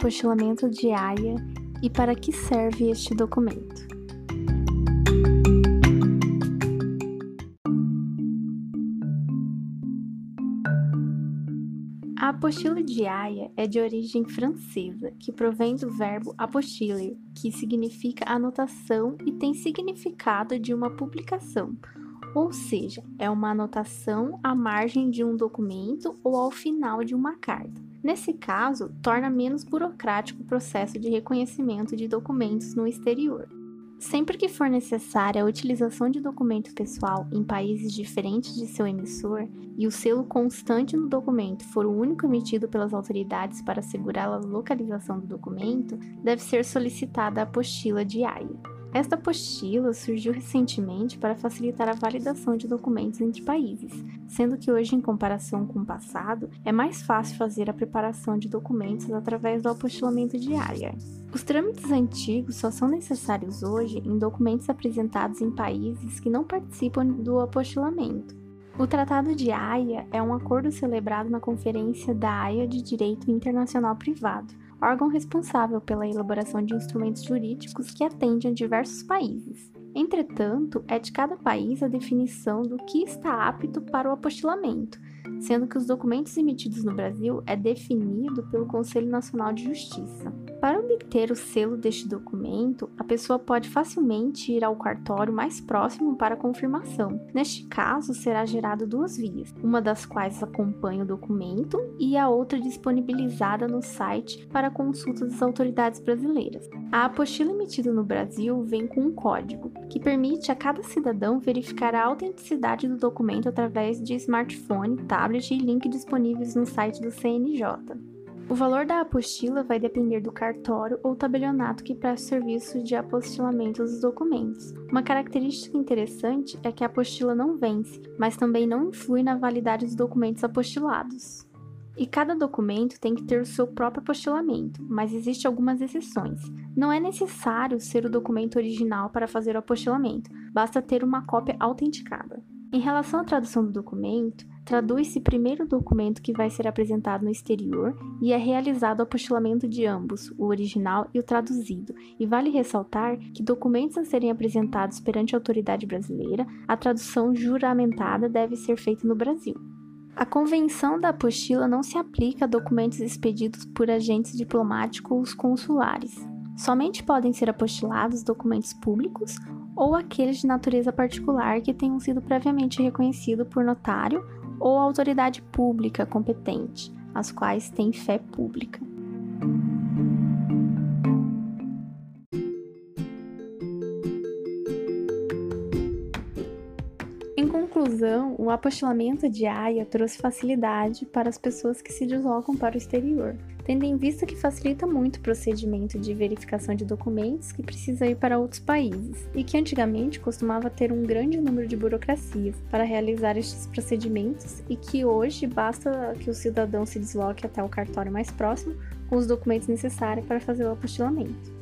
apostilamento de Haia e para que serve este documento. A apostila de Haia é de origem francesa, que provém do verbo apostiller, que significa anotação e tem significado de uma publicação, ou seja, é uma anotação à margem de um documento ou ao final de uma carta. Nesse caso, torna menos burocrático o processo de reconhecimento de documentos no exterior. Sempre que for necessária a utilização de documento pessoal em países diferentes de seu emissor e o selo constante no documento for o único emitido pelas autoridades para assegurar a localização do documento, deve ser solicitada a apostila de AIA. Esta apostila surgiu recentemente para facilitar a validação de documentos entre países, sendo que hoje, em comparação com o passado, é mais fácil fazer a preparação de documentos através do apostilamento diário. Os trâmites antigos só são necessários hoje em documentos apresentados em países que não participam do apostilamento. O Tratado de Haia é um acordo celebrado na Conferência da Haia de Direito Internacional Privado, órgão responsável pela elaboração de instrumentos jurídicos que atendem a diversos países. Entretanto, é de cada país a definição do que está apto para o apostilamento, sendo que os documentos emitidos no Brasil é definido pelo Conselho Nacional de Justiça. Para obter o selo deste documento, a pessoa pode facilmente ir ao cartório mais próximo para confirmação. Neste caso, será gerado duas vias, uma das quais acompanha o documento e a outra disponibilizada no site para consulta das autoridades brasileiras. A apostila emitida no Brasil vem com um código, que permite a cada cidadão verificar a autenticidade do documento através de smartphone, tablet e link disponíveis no site do CNJ. O valor da apostila vai depender do cartório ou tabelionato que presta serviço de apostilamento dos documentos. Uma característica interessante é que a apostila não vence, mas também não influi na validade dos documentos apostilados. E cada documento tem que ter o seu próprio apostilamento, mas existem algumas exceções. Não é necessário ser o documento original para fazer o apostilamento, basta ter uma cópia autenticada. Em relação à tradução do documento, Traduz-se primeiro o documento que vai ser apresentado no exterior e é realizado o apostilamento de ambos, o original e o traduzido. E vale ressaltar que documentos a serem apresentados perante a autoridade brasileira, a tradução juramentada deve ser feita no Brasil. A convenção da apostila não se aplica a documentos expedidos por agentes diplomáticos consulares. Somente podem ser apostilados documentos públicos ou aqueles de natureza particular que tenham sido previamente reconhecidos por notário ou autoridade pública competente, as quais têm fé pública. Em conclusão, o apostilamento de AIA trouxe facilidade para as pessoas que se deslocam para o exterior, tendo em vista que facilita muito o procedimento de verificação de documentos que precisa ir para outros países, e que antigamente costumava ter um grande número de burocracias para realizar estes procedimentos, e que hoje basta que o cidadão se desloque até o cartório mais próximo com os documentos necessários para fazer o apostilamento.